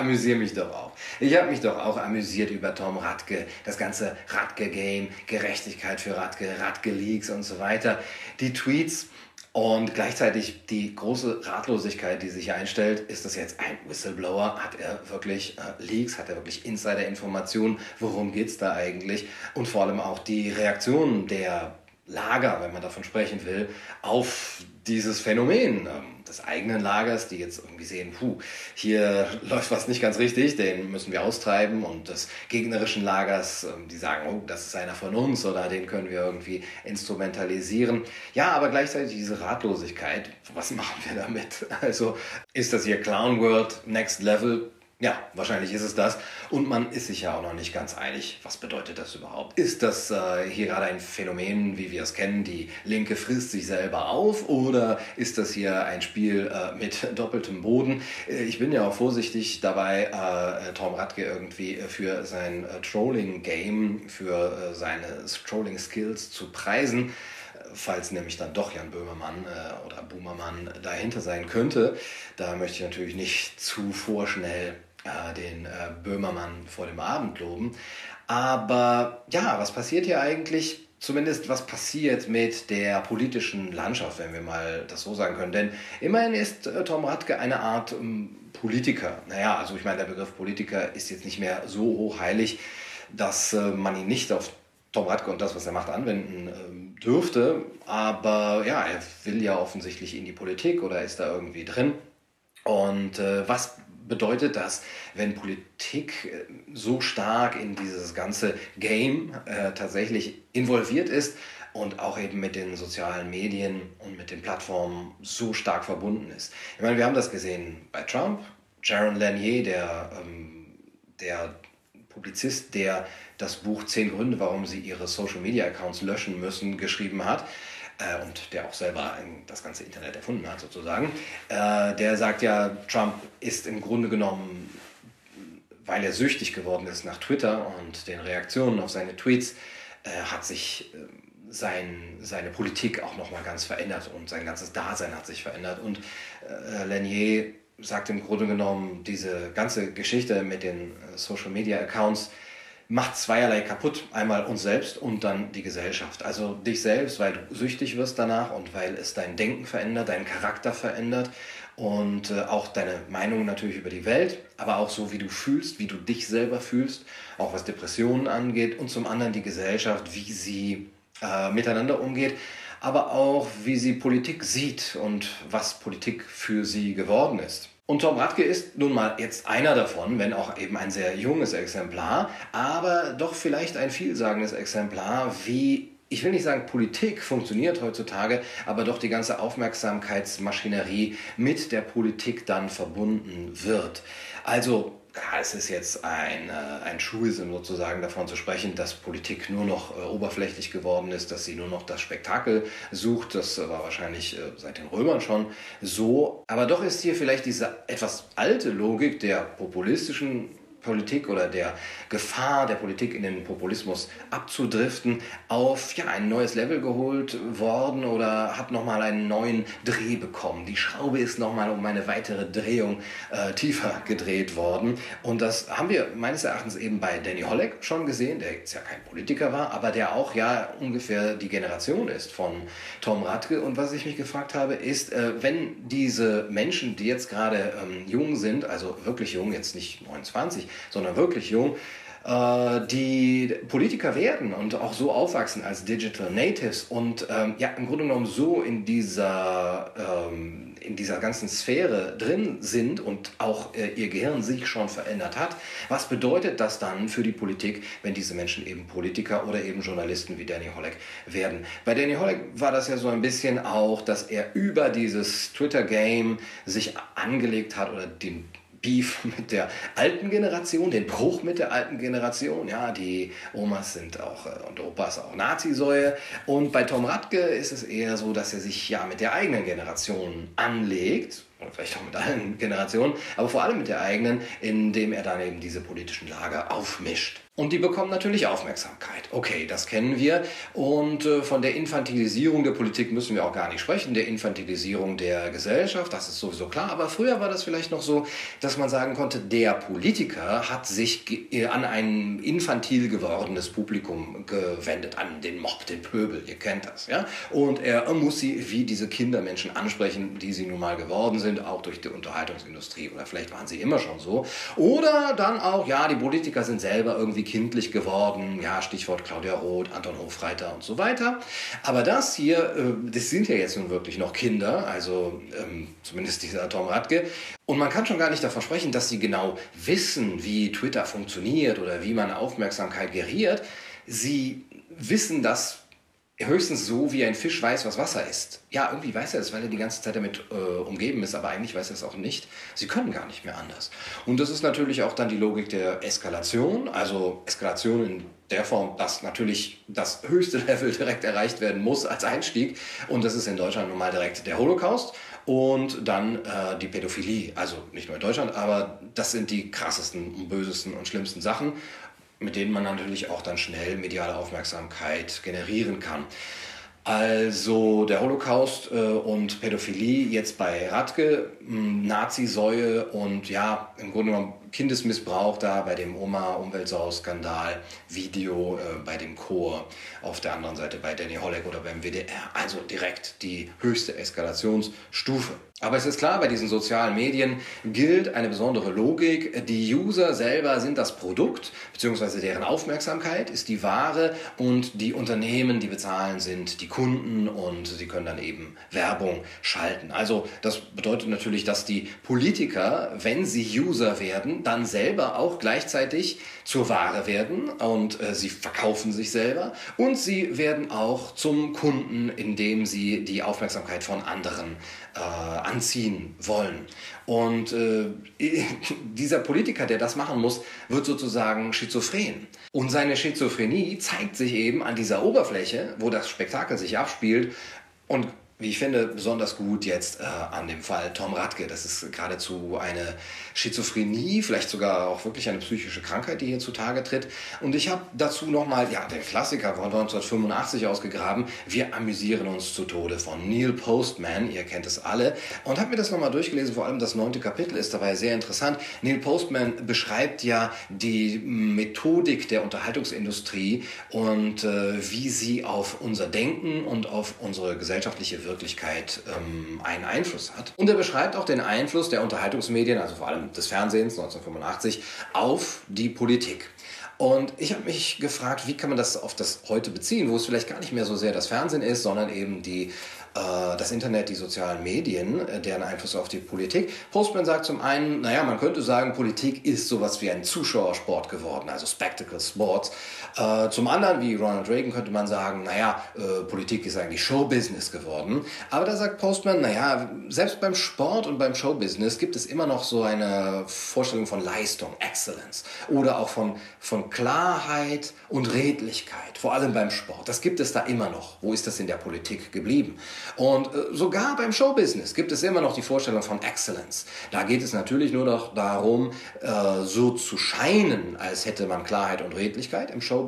amüsiere mich doch auch. Ich habe mich doch auch amüsiert über Tom Radke, das ganze Radke-Game, Gerechtigkeit für Radke, Radke-Leaks und so weiter. Die Tweets und gleichzeitig die große Ratlosigkeit, die sich einstellt, ist das jetzt ein Whistleblower? Hat er wirklich äh, Leaks? Hat er wirklich Insider-Informationen? Worum geht's da eigentlich? Und vor allem auch die Reaktionen der Lager, wenn man davon sprechen will, auf dieses Phänomen ähm, des eigenen Lagers, die jetzt irgendwie sehen, puh, hier läuft was nicht ganz richtig, den müssen wir austreiben und des gegnerischen Lagers, ähm, die sagen, oh, das ist einer von uns oder den können wir irgendwie instrumentalisieren. Ja, aber gleichzeitig diese Ratlosigkeit, was machen wir damit? Also ist das hier Clown World Next Level? Ja, wahrscheinlich ist es das. Und man ist sich ja auch noch nicht ganz einig, was bedeutet das überhaupt? Ist das äh, hier gerade ein Phänomen, wie wir es kennen, die Linke frisst sich selber auf oder ist das hier ein Spiel äh, mit doppeltem Boden? Äh, ich bin ja auch vorsichtig dabei, äh, Tom Radke irgendwie für sein äh, Trolling-Game, für äh, seine Trolling-Skills zu preisen falls nämlich dann doch Jan Böhmermann äh, oder Boomermann dahinter sein könnte. Da möchte ich natürlich nicht zu vorschnell äh, den äh, Böhmermann vor dem Abend loben. Aber ja, was passiert hier eigentlich? Zumindest was passiert mit der politischen Landschaft, wenn wir mal das so sagen können. Denn immerhin ist äh, Tom Radke eine Art ähm, Politiker. Naja, also ich meine, der Begriff Politiker ist jetzt nicht mehr so hochheilig, dass äh, man ihn nicht auf Tom Radke und das, was er macht, anwenden ähm, dürfte. Aber ja, er will ja offensichtlich in die Politik oder ist da irgendwie drin. Und äh, was bedeutet das, wenn Politik äh, so stark in dieses ganze Game äh, tatsächlich involviert ist und auch eben mit den sozialen Medien und mit den Plattformen so stark verbunden ist. Ich meine, wir haben das gesehen bei Trump, Jaron Lanier, der, ähm, der Publizist, der das Buch Zehn Gründe, warum sie ihre Social Media Accounts löschen müssen, geschrieben hat äh, und der auch selber ein, das ganze Internet erfunden hat sozusagen, äh, der sagt ja, Trump ist im Grunde genommen, weil er süchtig geworden ist nach Twitter und den Reaktionen auf seine Tweets, äh, hat sich äh, sein, seine Politik auch nochmal ganz verändert und sein ganzes Dasein hat sich verändert. Und äh, Lanier sagt im Grunde genommen, diese ganze Geschichte mit den äh, Social Media Accounts macht zweierlei kaputt. Einmal uns selbst und dann die Gesellschaft. Also dich selbst, weil du süchtig wirst danach und weil es dein Denken verändert, deinen Charakter verändert und äh, auch deine Meinung natürlich über die Welt, aber auch so, wie du fühlst, wie du dich selber fühlst, auch was Depressionen angeht und zum anderen die Gesellschaft, wie sie äh, miteinander umgeht, aber auch wie sie Politik sieht und was Politik für sie geworden ist. Und Tom Radke ist nun mal jetzt einer davon, wenn auch eben ein sehr junges Exemplar, aber doch vielleicht ein vielsagendes Exemplar, wie ich will nicht sagen, Politik funktioniert heutzutage, aber doch die ganze Aufmerksamkeitsmaschinerie mit der Politik dann verbunden wird. Also es ist jetzt ein, äh, ein Schulism sozusagen davon zu sprechen, dass Politik nur noch äh, oberflächlich geworden ist, dass sie nur noch das Spektakel sucht. Das war wahrscheinlich äh, seit den Römern schon so. Aber doch ist hier vielleicht diese etwas alte Logik der populistischen Politik oder der Gefahr der Politik in den Populismus abzudriften, auf ja, ein neues Level geholt worden oder hat nochmal einen neuen Dreh bekommen. Die Schraube ist nochmal um eine weitere Drehung äh, tiefer gedreht worden. Und das haben wir meines Erachtens eben bei Danny Holleck schon gesehen, der jetzt ja kein Politiker war, aber der auch ja ungefähr die Generation ist von Tom Radke. Und was ich mich gefragt habe, ist, äh, wenn diese Menschen, die jetzt gerade ähm, jung sind, also wirklich jung, jetzt nicht 29, sondern wirklich jung, äh, die Politiker werden und auch so aufwachsen als Digital Natives und ähm, ja im Grunde genommen so in dieser ähm, in dieser ganzen Sphäre drin sind und auch äh, ihr Gehirn sich schon verändert hat, was bedeutet das dann für die Politik, wenn diese Menschen eben Politiker oder eben Journalisten wie Danny Holleck werden? Bei Danny Holleck war das ja so ein bisschen auch, dass er über dieses Twitter-Game sich angelegt hat oder den Beef mit der alten Generation, den Bruch mit der alten Generation. Ja, die Omas sind auch äh, und Opas auch Nazisäue. Und bei Tom Radke ist es eher so, dass er sich ja mit der eigenen Generation anlegt. Oder vielleicht auch mit allen Generationen, aber vor allem mit der eigenen, indem er dann eben diese politischen Lager aufmischt. Und die bekommen natürlich Aufmerksamkeit. Okay, das kennen wir. Und äh, von der Infantilisierung der Politik müssen wir auch gar nicht sprechen. Der Infantilisierung der Gesellschaft, das ist sowieso klar. Aber früher war das vielleicht noch so, dass man sagen konnte, der Politiker hat sich äh, an ein infantil gewordenes Publikum gewendet, an den Mob, den Pöbel. Ihr kennt das, ja? Und er muss sie wie diese Kindermenschen ansprechen, die sie nun mal geworden sind, auch durch die Unterhaltungsindustrie. Oder vielleicht waren sie immer schon so. Oder dann auch, ja, die Politiker sind selber irgendwie kindlich geworden. Ja, Stichwort Claudia Roth, Anton Hofreiter und so weiter. Aber das hier, äh, das sind ja jetzt nun wirklich noch Kinder, also ähm, zumindest dieser Tom Radke. Und man kann schon gar nicht davon sprechen, dass sie genau wissen, wie Twitter funktioniert oder wie man Aufmerksamkeit geriert. Sie wissen das höchstens so, wie ein Fisch weiß, was Wasser ist. Ja, irgendwie weiß er es, weil er die ganze Zeit damit äh, umgeben ist, aber eigentlich weiß er es auch nicht. Sie können gar nicht mehr anders. Und das ist natürlich auch dann die Logik der Eskalation, also Eskalation in der Form, dass natürlich das höchste Level direkt erreicht werden muss als Einstieg. Und das ist in Deutschland nun mal direkt der Holocaust und dann äh, die Pädophilie. Also nicht nur in Deutschland, aber das sind die krassesten bösesten und schlimmsten Sachen mit denen man natürlich auch dann schnell mediale Aufmerksamkeit generieren kann. Also der Holocaust äh, und Pädophilie jetzt bei Radke, Nazi-Säue und ja, im Grunde genommen Kindesmissbrauch da bei dem Oma-Umweltsau-Skandal, Video äh, bei dem Chor, auf der anderen Seite bei Danny Holleck oder beim WDR. Also direkt die höchste Eskalationsstufe. Aber es ist klar, bei diesen sozialen Medien gilt eine besondere Logik. Die User selber sind das Produkt, beziehungsweise deren Aufmerksamkeit ist die Ware und die Unternehmen, die bezahlen, sind die Kunden und sie können dann eben Werbung schalten. Also das bedeutet natürlich, dass die Politiker, wenn sie User werden, dann selber auch gleichzeitig zur Ware werden und äh, sie verkaufen sich selber und sie werden auch zum Kunden, indem sie die Aufmerksamkeit von anderen äh, anziehen wollen. Und äh, dieser Politiker, der das machen muss, wird sozusagen schizophren. Und seine Schizophrenie zeigt sich eben an dieser Oberfläche, wo das Spektakel sich abspielt. Und wie ich finde, besonders gut jetzt äh, an dem Fall Tom Radke. Das ist geradezu eine Schizophrenie, vielleicht sogar auch wirklich eine psychische Krankheit, die hier zutage tritt. Und ich habe dazu nochmal, ja, den Klassiker von 1985 ausgegraben, Wir amüsieren uns zu Tode von Neil Postman, ihr kennt es alle, und habe mir das nochmal durchgelesen, vor allem das neunte Kapitel ist dabei sehr interessant. Neil Postman beschreibt ja die Methodik der Unterhaltungsindustrie und äh, wie sie auf unser Denken und auf unsere gesellschaftliche Wirkung Wirklichkeit ähm, einen Einfluss hat. Und er beschreibt auch den Einfluss der Unterhaltungsmedien, also vor allem des Fernsehens 1985, auf die Politik. Und ich habe mich gefragt, wie kann man das auf das heute beziehen, wo es vielleicht gar nicht mehr so sehr das Fernsehen ist, sondern eben die äh, das Internet, die sozialen Medien, äh, deren Einfluss auf die Politik. Postman sagt zum einen, naja, man könnte sagen, Politik ist sowas wie ein Zuschauersport geworden, also Spectacle Sports. Äh, zum anderen, wie Ronald Reagan, könnte man sagen, naja, Politik ist eigentlich Showbusiness geworden. Aber da sagt Postman, naja, selbst beim Sport und beim Showbusiness gibt es immer noch so eine Vorstellung von Leistung, Excellence oder auch von, von Klarheit und Redlichkeit, vor allem beim Sport. Das gibt es da immer noch. Wo ist das in der Politik geblieben? Und äh, sogar beim Showbusiness gibt es immer noch die Vorstellung von Excellence. Da geht es natürlich nur noch darum, äh, so zu scheinen, als hätte man Klarheit und Redlichkeit im Showbusiness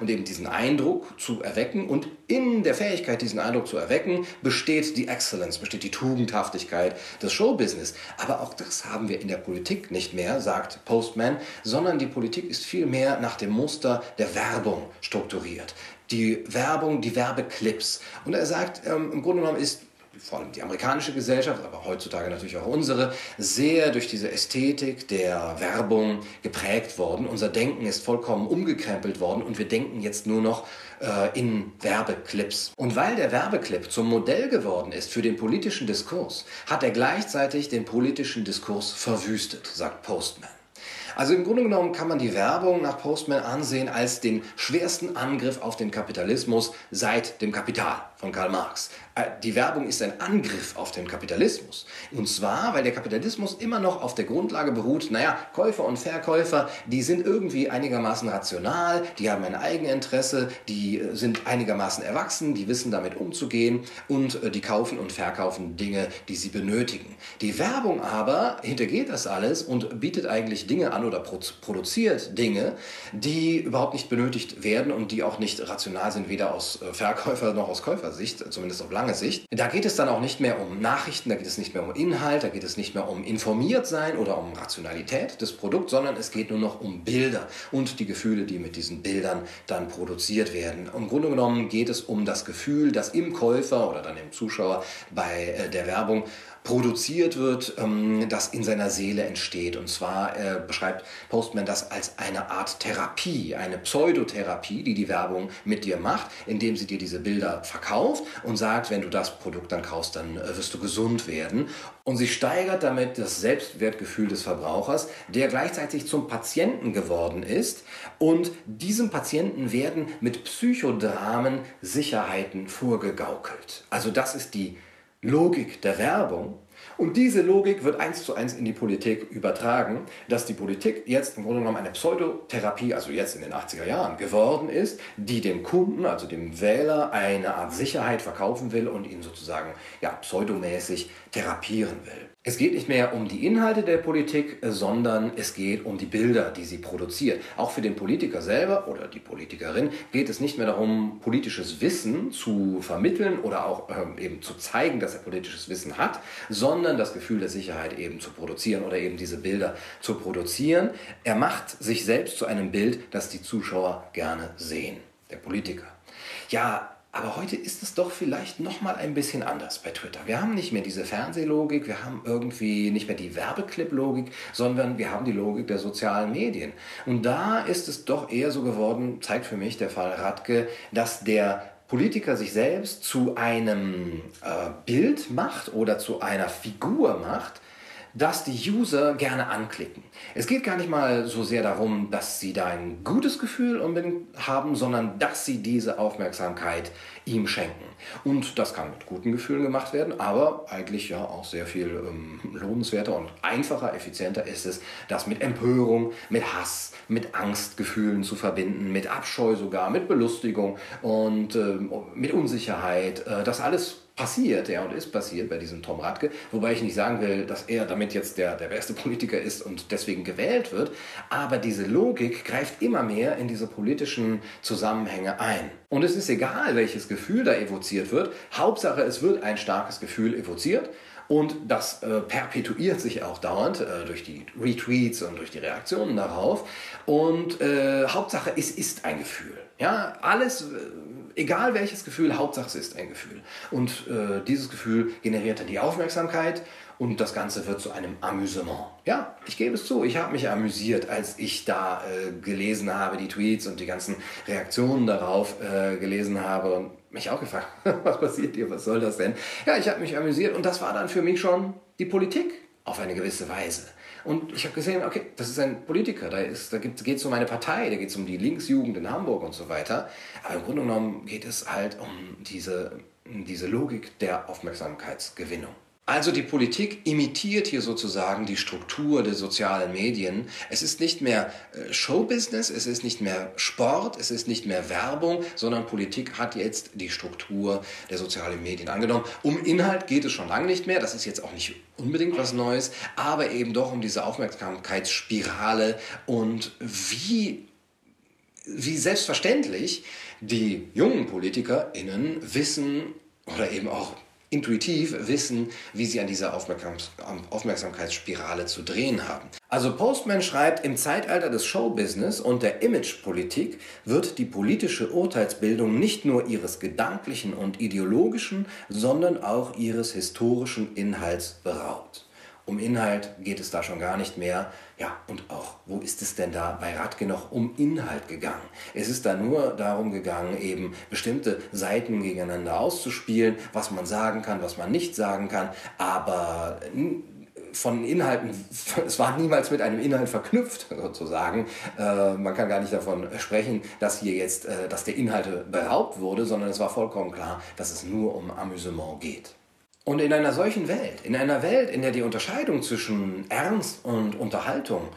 und eben diesen Eindruck zu erwecken. Und in der Fähigkeit, diesen Eindruck zu erwecken, besteht die Excellence, besteht die Tugendhaftigkeit des Showbusiness. Aber auch das haben wir in der Politik nicht mehr, sagt Postman, sondern die Politik ist vielmehr nach dem Muster der Werbung strukturiert die Werbung, die Werbeclips. Und er sagt, ähm, im Grunde genommen ist vor allem die amerikanische Gesellschaft, aber heutzutage natürlich auch unsere, sehr durch diese Ästhetik der Werbung geprägt worden. Unser Denken ist vollkommen umgekrempelt worden und wir denken jetzt nur noch äh, in Werbeclips. Und weil der Werbeclip zum Modell geworden ist für den politischen Diskurs, hat er gleichzeitig den politischen Diskurs verwüstet, sagt Postman. Also im Grunde genommen kann man die Werbung nach Postman ansehen als den schwersten Angriff auf den Kapitalismus seit dem Kapital von Karl Marx. Äh, die Werbung ist ein Angriff auf den Kapitalismus. Und zwar, weil der Kapitalismus immer noch auf der Grundlage beruht, naja, Käufer und Verkäufer, die sind irgendwie einigermaßen rational, die haben ein Eigeninteresse, die äh, sind einigermaßen erwachsen, die wissen damit umzugehen und äh, die kaufen und verkaufen Dinge, die sie benötigen. Die Werbung aber hintergeht das alles und bietet eigentlich Dinge an oder produziert Dinge, die überhaupt nicht benötigt werden und die auch nicht rational sind, weder aus Verkäufer noch aus Käufersicht, zumindest auf lange Sicht. Da geht es dann auch nicht mehr um Nachrichten, da geht es nicht mehr um Inhalt, da geht es nicht mehr um informiert sein oder um Rationalität des Produkts, sondern es geht nur noch um Bilder und die Gefühle, die mit diesen Bildern dann produziert werden. Im Grunde genommen geht es um das Gefühl, das im Käufer oder dann im Zuschauer bei äh, der Werbung produziert wird, ähm, das in seiner Seele entsteht. Und zwar äh, beschreibt Postman das als eine Art Therapie, eine Pseudotherapie, die die Werbung mit dir macht, indem sie dir diese Bilder verkauft und sagt, wenn du das Produkt dann kaufst, dann äh, wirst du gesund werden. Und sie steigert damit das Selbstwertgefühl des Verbrauchers, der gleichzeitig zum Patienten geworden ist. Und diesem Patienten werden mit Psychodramen Sicherheiten vorgegaukelt. Also das ist die Logik der Werbung. Und diese Logik wird eins zu eins in die Politik übertragen, dass die Politik jetzt im Grunde genommen eine Pseudotherapie, also jetzt in den 80er Jahren, geworden ist, die dem Kunden, also dem Wähler, eine Art Sicherheit verkaufen will und ihn sozusagen ja, pseudomäßig therapieren will. Es geht nicht mehr um die Inhalte der Politik, sondern es geht um die Bilder, die sie produziert. Auch für den Politiker selber oder die Politikerin geht es nicht mehr darum, politisches Wissen zu vermitteln oder auch ähm, eben zu zeigen, dass er politisches Wissen hat, sondern das Gefühl der Sicherheit eben zu produzieren oder eben diese Bilder zu produzieren. Er macht sich selbst zu einem Bild, das die Zuschauer gerne sehen, der Politiker. Ja, aber heute ist es doch vielleicht noch mal ein bisschen anders bei Twitter. Wir haben nicht mehr diese Fernsehlogik, wir haben irgendwie nicht mehr die Werbeclip-Logik, sondern wir haben die Logik der sozialen Medien. Und da ist es doch eher so geworden, zeigt für mich der Fall Radke, dass der Politiker sich selbst zu einem äh, Bild macht oder zu einer Figur macht, das die User gerne anklicken. Es geht gar nicht mal so sehr darum, dass sie da ein gutes Gefühl haben, sondern dass sie diese Aufmerksamkeit ihm schenken. Und das kann mit guten Gefühlen gemacht werden, aber eigentlich ja auch sehr viel ähm, lohnenswerter und einfacher, effizienter ist es, das mit Empörung, mit Hass, mit Angstgefühlen zu verbinden, mit Abscheu sogar, mit Belustigung und ähm, mit Unsicherheit. Äh, das alles passiert, ja, und ist passiert bei diesem Tom Radke. Wobei ich nicht sagen will, dass er damit jetzt der, der beste Politiker ist und deswegen gewählt wird. Aber diese Logik greift immer mehr in diese politischen Zusammenhänge ein. Und es ist egal, welches Gefühl da evoziert wird. Hauptsache, es wird ein starkes Gefühl evoziert. Und das äh, perpetuiert sich auch dauernd äh, durch die Retweets und durch die Reaktionen darauf. Und äh, Hauptsache, es ist ein Gefühl. Ja, alles, äh, egal welches Gefühl, Hauptsache es ist ein Gefühl. Und äh, dieses Gefühl generiert dann die Aufmerksamkeit und das Ganze wird zu einem Amüsement. Ja, ich gebe es zu, ich habe mich amüsiert, als ich da äh, gelesen habe, die Tweets und die ganzen Reaktionen darauf äh, gelesen habe und mich auch gefragt, was passiert hier, was soll das denn? Ja, ich habe mich amüsiert und das war dann für mich schon die Politik auf eine gewisse Weise. Und ich habe gesehen, okay, das ist ein Politiker, da, da geht es um eine Partei, da geht es um die Linksjugend in Hamburg und so weiter. Aber im Grunde genommen geht es halt um diese, diese Logik der Aufmerksamkeitsgewinnung. Also die Politik imitiert hier sozusagen die Struktur der sozialen Medien. Es ist nicht mehr äh, Showbusiness, es ist nicht mehr Sport, es ist nicht mehr Werbung, sondern Politik hat jetzt die Struktur der sozialen Medien angenommen. Um Inhalt geht es schon lange nicht mehr, das ist jetzt auch nicht unbedingt was Neues, aber eben doch um diese Aufmerksamkeitsspirale und wie wie selbstverständlich die jungen PolitikerInnen wissen oder eben auch intuitiv wissen, wie sie an dieser Aufmerksamkeitsspirale zu drehen haben. Also Postman schreibt, im Zeitalter des Showbusiness und der Imagepolitik wird die politische Urteilsbildung nicht nur ihres gedanklichen und ideologischen, sondern auch ihres historischen Inhalts beraubt. Um Inhalt geht es da schon gar nicht mehr. Ja, und auch, wo ist es denn da bei Radke noch um Inhalt gegangen? Es ist da nur darum gegangen, eben bestimmte Seiten gegeneinander auszuspielen, was man sagen kann, was man nicht sagen kann, aber von Inhalten, es war niemals mit einem Inhalt verknüpft, sozusagen. Äh, man kann gar nicht davon sprechen, dass hier jetzt, äh, dass der Inhalte beraubt wurde, sondern es war vollkommen klar, dass es nur um Amüsement geht. Und in einer solchen Welt, in einer Welt, in der die Unterscheidung zwischen Ernst und Unterhaltung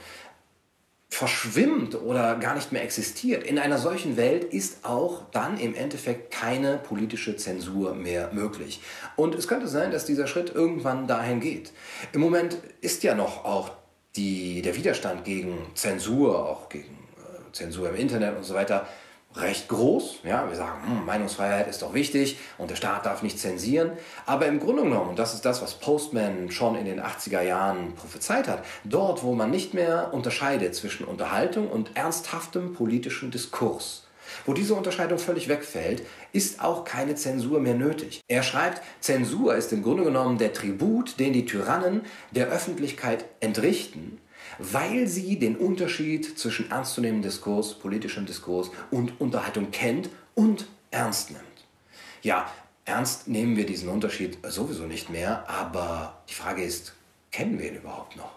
verschwimmt oder gar nicht mehr existiert, in einer solchen Welt ist auch dann im Endeffekt keine politische Zensur mehr möglich. Und es könnte sein, dass dieser Schritt irgendwann dahin geht. Im Moment ist ja noch auch die, der Widerstand gegen Zensur, auch gegen äh, Zensur im Internet und so weiter, recht groß. Ja, wir sagen, hm, Meinungsfreiheit ist doch wichtig und der Staat darf nicht zensieren. Aber im Grunde genommen, und das ist das, was Postman schon in den 80er Jahren prophezeit hat, dort, wo man nicht mehr unterscheidet zwischen Unterhaltung und ernsthaftem politischem Diskurs, wo diese Unterscheidung völlig wegfällt, ist auch keine Zensur mehr nötig. Er schreibt, Zensur ist im Grunde genommen der Tribut, den die Tyrannen der Öffentlichkeit entrichten, weil sie den Unterschied zwischen ernstzunehmendem Diskurs, politischem Diskurs und Unterhaltung kennt und ernst nimmt. Ja, ernst nehmen wir diesen Unterschied sowieso nicht mehr, aber die Frage ist, kennen wir ihn überhaupt noch?